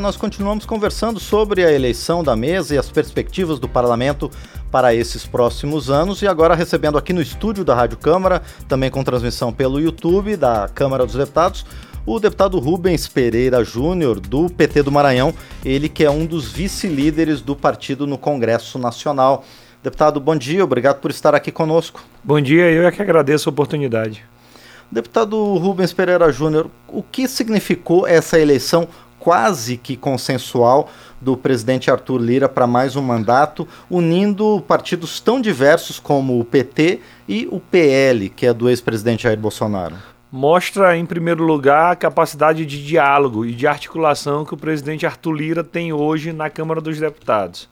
Nós continuamos conversando sobre a eleição da mesa e as perspectivas do parlamento para esses próximos anos. E agora recebendo aqui no estúdio da Rádio Câmara, também com transmissão pelo YouTube da Câmara dos Deputados, o deputado Rubens Pereira Júnior, do PT do Maranhão, ele que é um dos vice-líderes do partido no Congresso Nacional. Deputado, bom dia, obrigado por estar aqui conosco. Bom dia, eu é que agradeço a oportunidade. Deputado Rubens Pereira Júnior, o que significou essa eleição quase que consensual do presidente Arthur Lira para mais um mandato, unindo partidos tão diversos como o PT e o PL, que é do ex-presidente Jair Bolsonaro? Mostra, em primeiro lugar, a capacidade de diálogo e de articulação que o presidente Arthur Lira tem hoje na Câmara dos Deputados.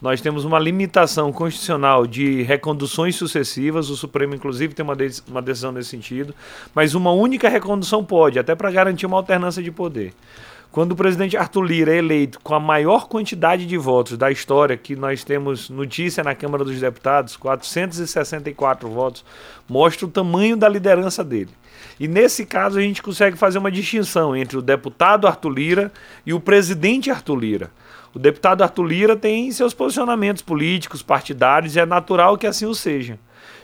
Nós temos uma limitação constitucional de reconduções sucessivas, o Supremo, inclusive, tem uma, de uma decisão nesse sentido, mas uma única recondução pode, até para garantir uma alternância de poder. Quando o presidente Arthur Lira é eleito com a maior quantidade de votos da história, que nós temos notícia na Câmara dos Deputados, 464 votos, mostra o tamanho da liderança dele. E nesse caso a gente consegue fazer uma distinção entre o deputado Arthur Lira e o presidente Arthur Lira. O deputado Arthur Lira tem seus posicionamentos políticos, partidários, e é natural que assim o seja.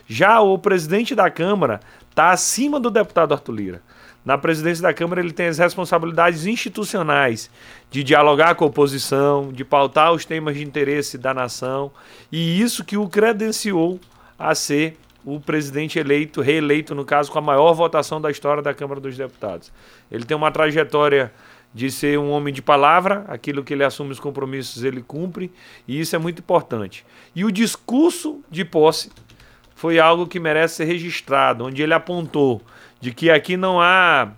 Já o presidente da Câmara está acima do deputado Arthur Lira. Na presidência da Câmara, ele tem as responsabilidades institucionais de dialogar com a oposição, de pautar os temas de interesse da nação, e isso que o credenciou a ser o presidente eleito, reeleito, no caso, com a maior votação da história da Câmara dos Deputados. Ele tem uma trajetória de ser um homem de palavra, aquilo que ele assume os compromissos ele cumpre, e isso é muito importante. E o discurso de posse foi algo que merece ser registrado, onde ele apontou de que aqui não há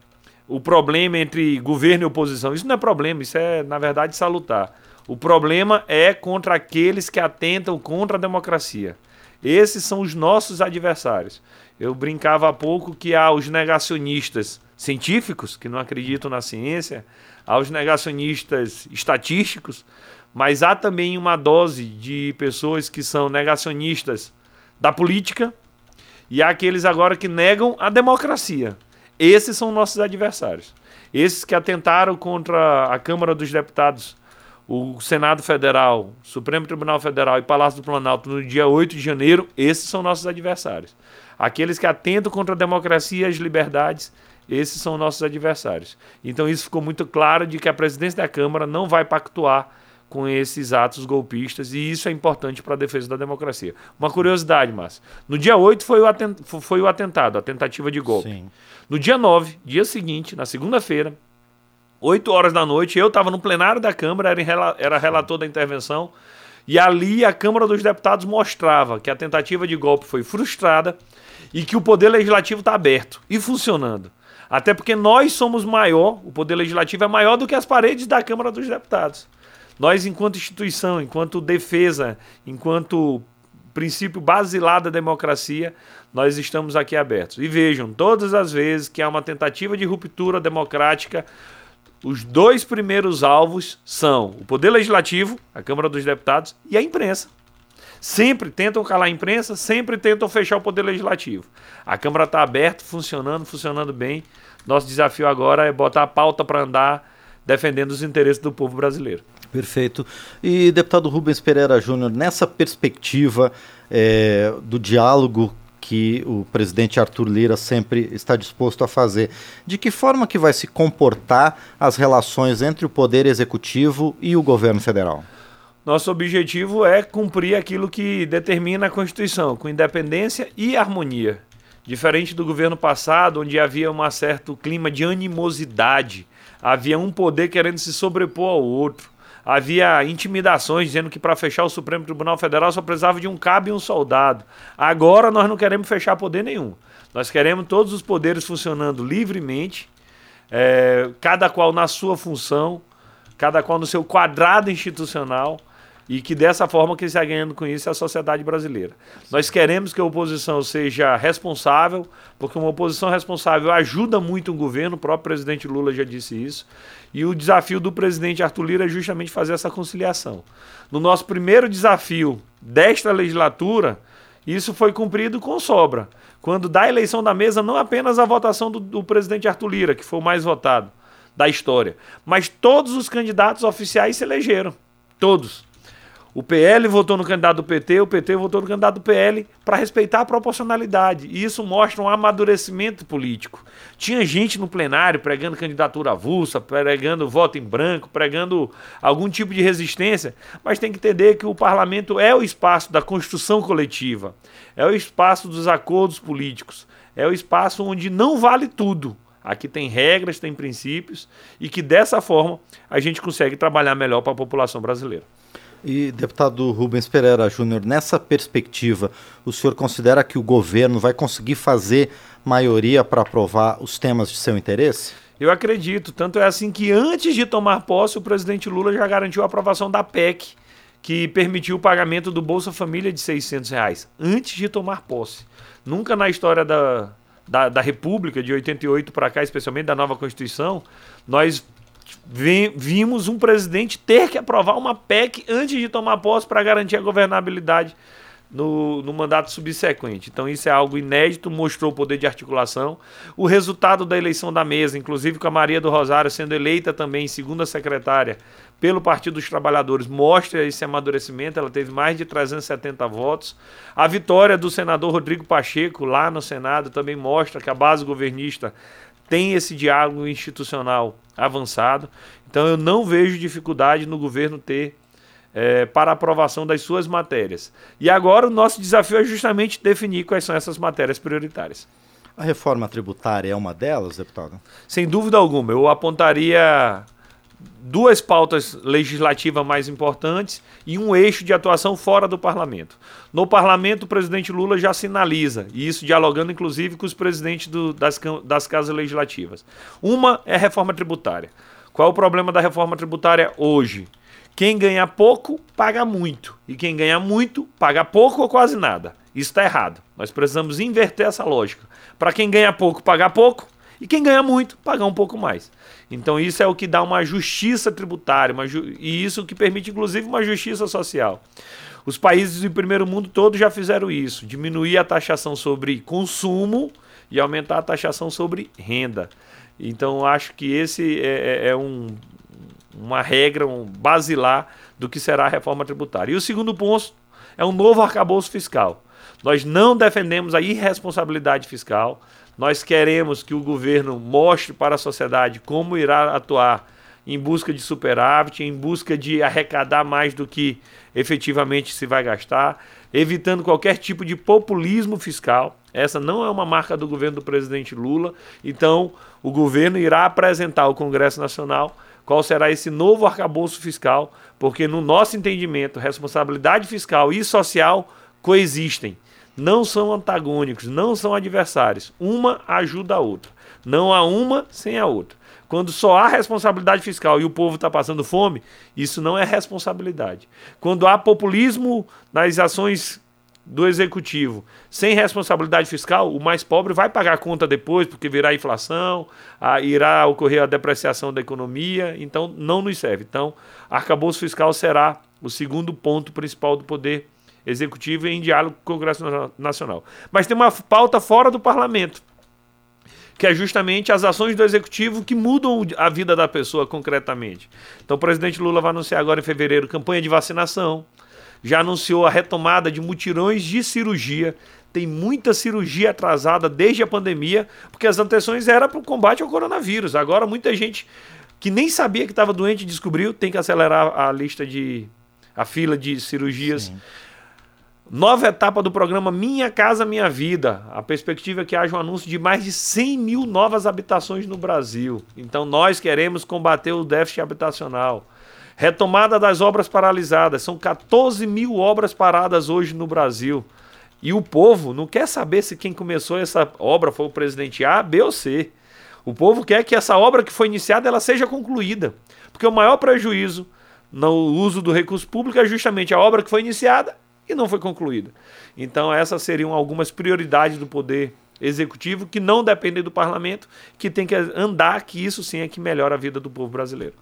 o problema entre governo e oposição. Isso não é problema, isso é, na verdade, salutar. O problema é contra aqueles que atentam contra a democracia. Esses são os nossos adversários. Eu brincava há pouco que há os negacionistas científicos, que não acreditam na ciência, há os negacionistas estatísticos, mas há também uma dose de pessoas que são negacionistas da política e aqueles agora que negam a democracia. Esses são nossos adversários. Esses que atentaram contra a Câmara dos Deputados, o Senado Federal, Supremo Tribunal Federal e Palácio do Planalto no dia 8 de janeiro, esses são nossos adversários. Aqueles que atentam contra a democracia e as liberdades, esses são nossos adversários. Então isso ficou muito claro de que a presidência da Câmara não vai pactuar com esses atos golpistas e isso é importante para a defesa da democracia. Uma curiosidade, Márcio. No dia 8 foi o, atent foi o atentado, a tentativa de golpe. Sim. No dia 9, dia seguinte, na segunda-feira, 8 horas da noite, eu estava no plenário da Câmara, era, era relator da intervenção, e ali a Câmara dos Deputados mostrava que a tentativa de golpe foi frustrada e que o Poder Legislativo está aberto e funcionando. Até porque nós somos maior, o Poder Legislativo é maior do que as paredes da Câmara dos Deputados. Nós, enquanto instituição, enquanto defesa, enquanto princípio basilar da democracia, nós estamos aqui abertos. E vejam, todas as vezes que há uma tentativa de ruptura democrática, os dois primeiros alvos são o Poder Legislativo, a Câmara dos Deputados, e a imprensa. Sempre tentam calar a imprensa, sempre tentam fechar o Poder Legislativo. A Câmara está aberta, funcionando, funcionando bem. Nosso desafio agora é botar a pauta para andar defendendo os interesses do povo brasileiro. Perfeito. E, deputado Rubens Pereira Júnior, nessa perspectiva é, do diálogo que o presidente Arthur Lira sempre está disposto a fazer, de que forma que vai se comportar as relações entre o Poder Executivo e o governo federal? Nosso objetivo é cumprir aquilo que determina a Constituição, com independência e harmonia. Diferente do governo passado, onde havia um certo clima de animosidade, havia um poder querendo se sobrepor ao outro havia intimidações dizendo que para fechar o Supremo Tribunal Federal só precisava de um cabo e um soldado. Agora nós não queremos fechar poder nenhum. Nós queremos todos os poderes funcionando livremente, é, cada qual na sua função, cada qual no seu quadrado institucional e que dessa forma quem está ganhando com isso é a sociedade brasileira. Nós queremos que a oposição seja responsável, porque uma oposição responsável ajuda muito o governo, o próprio presidente Lula já disse isso, e o desafio do presidente Arthur Lira é justamente fazer essa conciliação. No nosso primeiro desafio desta legislatura, isso foi cumprido com sobra. Quando da eleição da mesa, não apenas a votação do, do presidente Arthur Lira, que foi o mais votado, da história. Mas todos os candidatos oficiais se elegeram. Todos. O PL votou no candidato do PT, o PT votou no candidato do PL para respeitar a proporcionalidade. E isso mostra um amadurecimento político. Tinha gente no plenário pregando candidatura avulsa, pregando voto em branco, pregando algum tipo de resistência, mas tem que entender que o parlamento é o espaço da construção coletiva, é o espaço dos acordos políticos, é o espaço onde não vale tudo. Aqui tem regras, tem princípios e que dessa forma a gente consegue trabalhar melhor para a população brasileira. E, deputado Rubens Pereira Júnior, nessa perspectiva, o senhor considera que o governo vai conseguir fazer maioria para aprovar os temas de seu interesse? Eu acredito. Tanto é assim que antes de tomar posse, o presidente Lula já garantiu a aprovação da PEC, que permitiu o pagamento do Bolsa Família de 600 reais, antes de tomar posse. Nunca na história da, da, da República, de 88 para cá, especialmente da nova Constituição, nós vimos um presidente ter que aprovar uma PEC antes de tomar posse para garantir a governabilidade no, no, mandato subsequente. Então, isso é algo inédito, mostrou o poder de articulação. O resultado da eleição da mesa, inclusive com a Maria do Rosário sendo eleita também segunda secretária pelo Partido dos Trabalhadores, mostra esse amadurecimento. Ela teve mais de 370 votos. A vitória do senador Rodrigo Pacheco lá no Senado também mostra que a base governista tem esse diálogo institucional avançado. Então eu não vejo dificuldade no governo ter é, para aprovação das suas matérias. E agora o nosso desafio é justamente definir quais são essas matérias prioritárias. A reforma tributária é uma delas, deputado? Sem dúvida alguma. Eu apontaria duas pautas legislativas mais importantes e um eixo de atuação fora do parlamento. No parlamento, o presidente Lula já sinaliza, e isso dialogando inclusive com os presidentes do, das, das casas legislativas. Uma é a reforma tributária. Qual é o problema da reforma tributária hoje? Quem ganha pouco, paga muito. E quem ganha muito, paga pouco ou quase nada. Isso está errado. Nós precisamos inverter essa lógica. Para quem ganha pouco, pagar pouco. E quem ganha muito, pagar um pouco mais. Então isso é o que dá uma justiça tributária, uma ju e isso que permite inclusive uma justiça social. Os países do primeiro mundo todos já fizeram isso, diminuir a taxação sobre consumo e aumentar a taxação sobre renda. Então acho que esse é, é, é um, uma regra, um basilar do que será a reforma tributária. E o segundo ponto é um novo arcabouço fiscal. Nós não defendemos a irresponsabilidade fiscal, nós queremos que o governo mostre para a sociedade como irá atuar em busca de superávit, em busca de arrecadar mais do que efetivamente se vai gastar, evitando qualquer tipo de populismo fiscal. Essa não é uma marca do governo do presidente Lula. Então, o governo irá apresentar ao Congresso Nacional qual será esse novo arcabouço fiscal, porque, no nosso entendimento, responsabilidade fiscal e social coexistem não são antagônicos, não são adversários. Uma ajuda a outra. Não há uma sem a outra. Quando só há responsabilidade fiscal e o povo está passando fome, isso não é responsabilidade. Quando há populismo nas ações do executivo sem responsabilidade fiscal, o mais pobre vai pagar a conta depois, porque virá inflação, a, irá ocorrer a depreciação da economia, então não nos serve. Então, arcabouço fiscal será o segundo ponto principal do poder executivo em diálogo com o Congresso Nacional. Mas tem uma pauta fora do parlamento, que é justamente as ações do executivo que mudam a vida da pessoa concretamente. Então, o presidente Lula vai anunciar agora em fevereiro campanha de vacinação, já anunciou a retomada de mutirões de cirurgia. Tem muita cirurgia atrasada desde a pandemia, porque as intenções eram para o combate ao coronavírus. Agora, muita gente que nem sabia que estava doente descobriu, tem que acelerar a lista de. a fila de cirurgias. Sim. Nova etapa do programa Minha Casa Minha Vida. A perspectiva é que haja um anúncio de mais de 100 mil novas habitações no Brasil. Então, nós queremos combater o déficit habitacional. Retomada das obras paralisadas. São 14 mil obras paradas hoje no Brasil. E o povo não quer saber se quem começou essa obra foi o presidente A, B ou C. O povo quer que essa obra que foi iniciada ela seja concluída. Porque o maior prejuízo no uso do recurso público é justamente a obra que foi iniciada e não foi concluída. Então, essas seriam algumas prioridades do poder executivo que não dependem do parlamento, que tem que andar, que isso sim é que melhora a vida do povo brasileiro.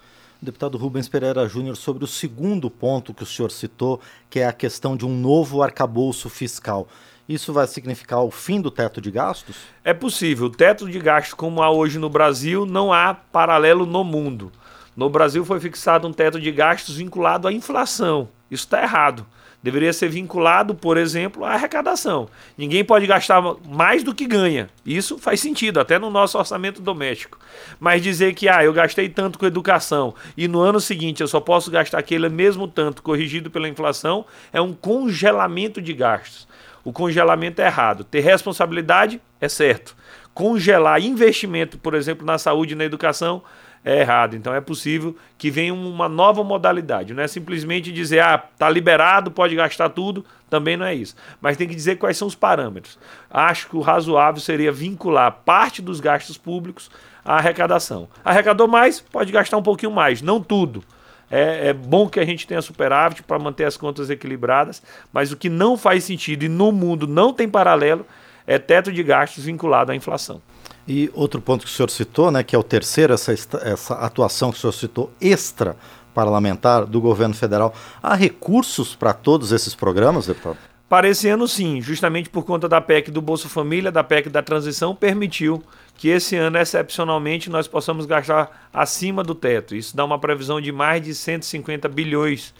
Deputado Rubens Pereira Júnior, sobre o segundo ponto que o senhor citou, que é a questão de um novo arcabouço fiscal. isso vai significar o fim do teto de gastos? É possível. O teto de gastos, como há hoje no Brasil, não há paralelo no mundo. No Brasil foi fixado um teto de gastos vinculado à inflação. Isso está errado. Deveria ser vinculado, por exemplo, à arrecadação. Ninguém pode gastar mais do que ganha. Isso faz sentido, até no nosso orçamento doméstico. Mas dizer que ah, eu gastei tanto com educação e no ano seguinte eu só posso gastar aquele mesmo tanto corrigido pela inflação é um congelamento de gastos. O congelamento é errado. Ter responsabilidade é certo. Congelar investimento, por exemplo, na saúde e na educação é errado. Então é possível que venha uma nova modalidade. Não é simplesmente dizer, ah, tá liberado, pode gastar tudo. Também não é isso. Mas tem que dizer quais são os parâmetros. Acho que o razoável seria vincular parte dos gastos públicos à arrecadação. Arrecadou mais, pode gastar um pouquinho mais, não tudo. É, é, bom que a gente tenha superávit para manter as contas equilibradas, mas o que não faz sentido e no mundo não tem paralelo é teto de gastos vinculado à inflação. E outro ponto que o senhor citou, né, que é o terceiro, essa, essa atuação que o senhor citou, extra parlamentar do governo federal. Há recursos para todos esses programas, deputado? Para esse ano, sim, justamente por conta da PEC do Bolsa Família, da PEC da transição, permitiu que esse ano, excepcionalmente, nós possamos gastar acima do teto. Isso dá uma previsão de mais de 150 bilhões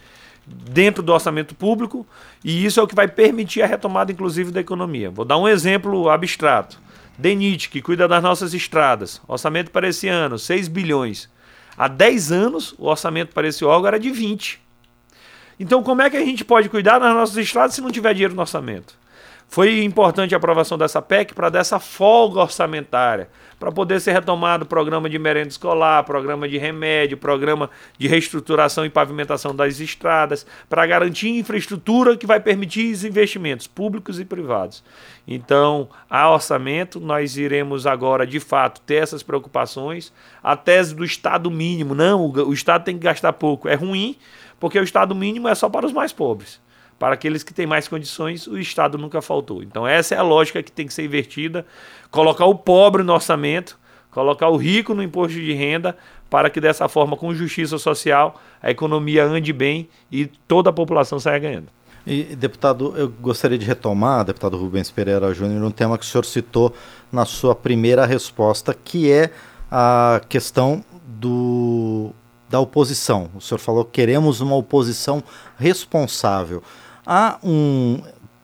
dentro do orçamento público e isso é o que vai permitir a retomada, inclusive, da economia. Vou dar um exemplo abstrato. DENIT, que cuida das nossas estradas, orçamento para esse ano, 6 bilhões. Há 10 anos, o orçamento para esse órgão era de 20. Então, como é que a gente pode cuidar das nossas estradas se não tiver dinheiro no orçamento? Foi importante a aprovação dessa PEC para dessa folga orçamentária, para poder ser retomado o programa de merenda escolar, programa de remédio, programa de reestruturação e pavimentação das estradas, para garantir infraestrutura que vai permitir os investimentos públicos e privados. Então, a orçamento, nós iremos agora, de fato, ter essas preocupações. A tese do Estado mínimo, não, o Estado tem que gastar pouco, é ruim, porque o Estado mínimo é só para os mais pobres. Para aqueles que têm mais condições, o Estado nunca faltou. Então, essa é a lógica que tem que ser invertida: colocar o pobre no orçamento, colocar o rico no imposto de renda, para que dessa forma, com justiça social, a economia ande bem e toda a população saia ganhando. E, deputado, eu gostaria de retomar, deputado Rubens Pereira Júnior, um tema que o senhor citou na sua primeira resposta, que é a questão do, da oposição. O senhor falou que queremos uma oposição responsável há um,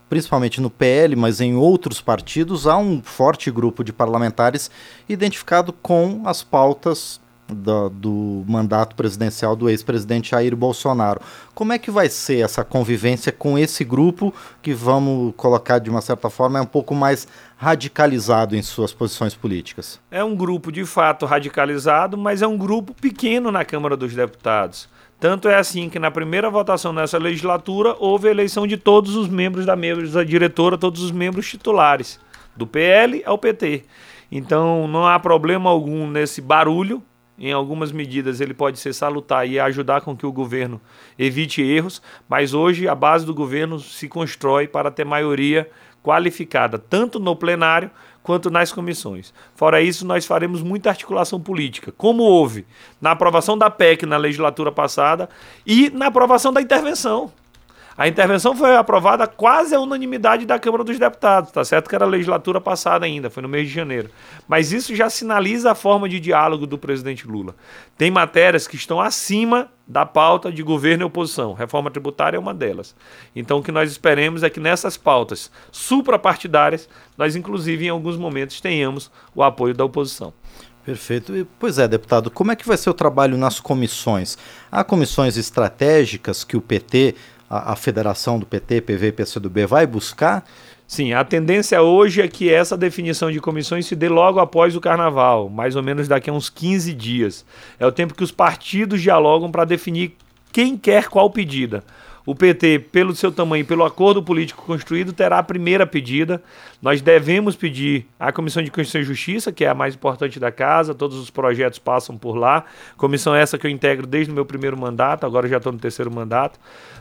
principalmente no PL, mas em outros partidos, há um forte grupo de parlamentares identificado com as pautas do, do mandato presidencial do ex-presidente Jair Bolsonaro. Como é que vai ser essa convivência com esse grupo que, vamos colocar de uma certa forma, é um pouco mais radicalizado em suas posições políticas? É um grupo de fato radicalizado, mas é um grupo pequeno na Câmara dos Deputados. Tanto é assim que na primeira votação nessa legislatura houve a eleição de todos os membros da mesa diretora, todos os membros titulares, do PL ao PT. Então não há problema algum nesse barulho. Em algumas medidas ele pode ser salutar e ajudar com que o governo evite erros, mas hoje a base do governo se constrói para ter maioria qualificada, tanto no plenário quanto nas comissões. Fora isso, nós faremos muita articulação política, como houve na aprovação da PEC na legislatura passada e na aprovação da intervenção. A intervenção foi aprovada quase à unanimidade da Câmara dos Deputados, tá certo que era a legislatura passada ainda, foi no mês de janeiro. Mas isso já sinaliza a forma de diálogo do presidente Lula. Tem matérias que estão acima da pauta de governo e oposição. Reforma tributária é uma delas. Então o que nós esperemos é que nessas pautas suprapartidárias, nós inclusive em alguns momentos tenhamos o apoio da oposição. Perfeito. E, pois é, deputado, como é que vai ser o trabalho nas comissões? Há comissões estratégicas que o PT a, a federação do PT, PV e PCdoB vai buscar? Sim, a tendência hoje é que essa definição de comissões se dê logo após o carnaval, mais ou menos daqui a uns 15 dias. É o tempo que os partidos dialogam para definir quem quer qual pedida. O PT, pelo seu tamanho, pelo acordo político construído, terá a primeira pedida. Nós devemos pedir à Comissão de Constituição e Justiça, que é a mais importante da casa, todos os projetos passam por lá. Comissão essa que eu integro desde o meu primeiro mandato, agora já estou no terceiro mandato.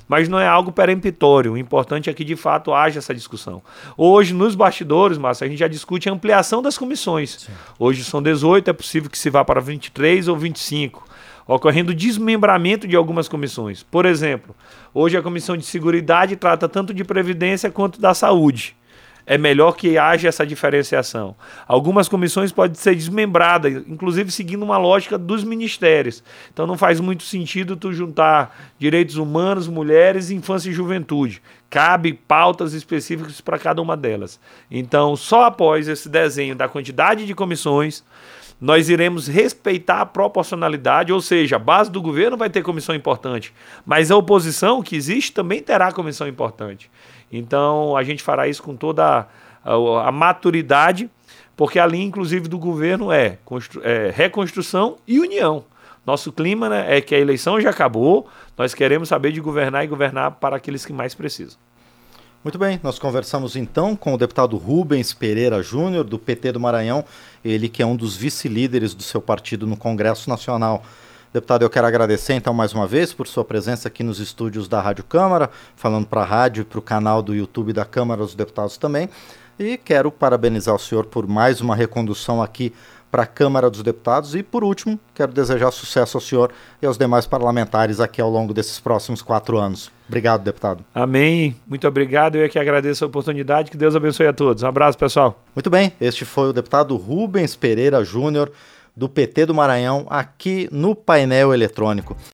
Mas não é algo peremptório. O importante é que de fato haja essa discussão. Hoje, nos bastidores, Márcio, a gente já discute a ampliação das comissões. Sim. Hoje são 18, é possível que se vá para 23 ou 25 ocorrendo desmembramento de algumas comissões. Por exemplo, hoje a Comissão de Seguridade trata tanto de Previdência quanto da Saúde. é melhor que haja essa diferenciação. Algumas comissões podem ser desmembradas, inclusive seguindo uma lógica dos ministérios. Então não faz muito sentido tu juntar direitos humanos, mulheres, infância e juventude. Cabe pautas específicas para cada uma delas. Então, só após esse desenho da quantidade de comissões, nós iremos respeitar a proporcionalidade, ou seja, a base do governo vai ter comissão importante, mas a oposição que existe também terá comissão importante. Então a gente fará isso com toda a, a, a maturidade, porque a linha, inclusive, do governo é, é reconstrução e união. Nosso clima né, é que a eleição já acabou, nós queremos saber de governar e governar para aqueles que mais precisam. Muito bem, nós conversamos então com o deputado Rubens Pereira Júnior, do PT do Maranhão, ele que é um dos vice-líderes do seu partido no Congresso Nacional. Deputado, eu quero agradecer então mais uma vez por sua presença aqui nos estúdios da Rádio Câmara, falando para a rádio e para o canal do YouTube da Câmara dos Deputados também. E quero parabenizar o senhor por mais uma recondução aqui para a Câmara dos Deputados. E, por último, quero desejar sucesso ao senhor e aos demais parlamentares aqui ao longo desses próximos quatro anos. Obrigado, deputado. Amém. Muito obrigado. Eu é que agradeço a oportunidade. Que Deus abençoe a todos. Um abraço, pessoal. Muito bem. Este foi o deputado Rubens Pereira Júnior, do PT do Maranhão, aqui no painel eletrônico.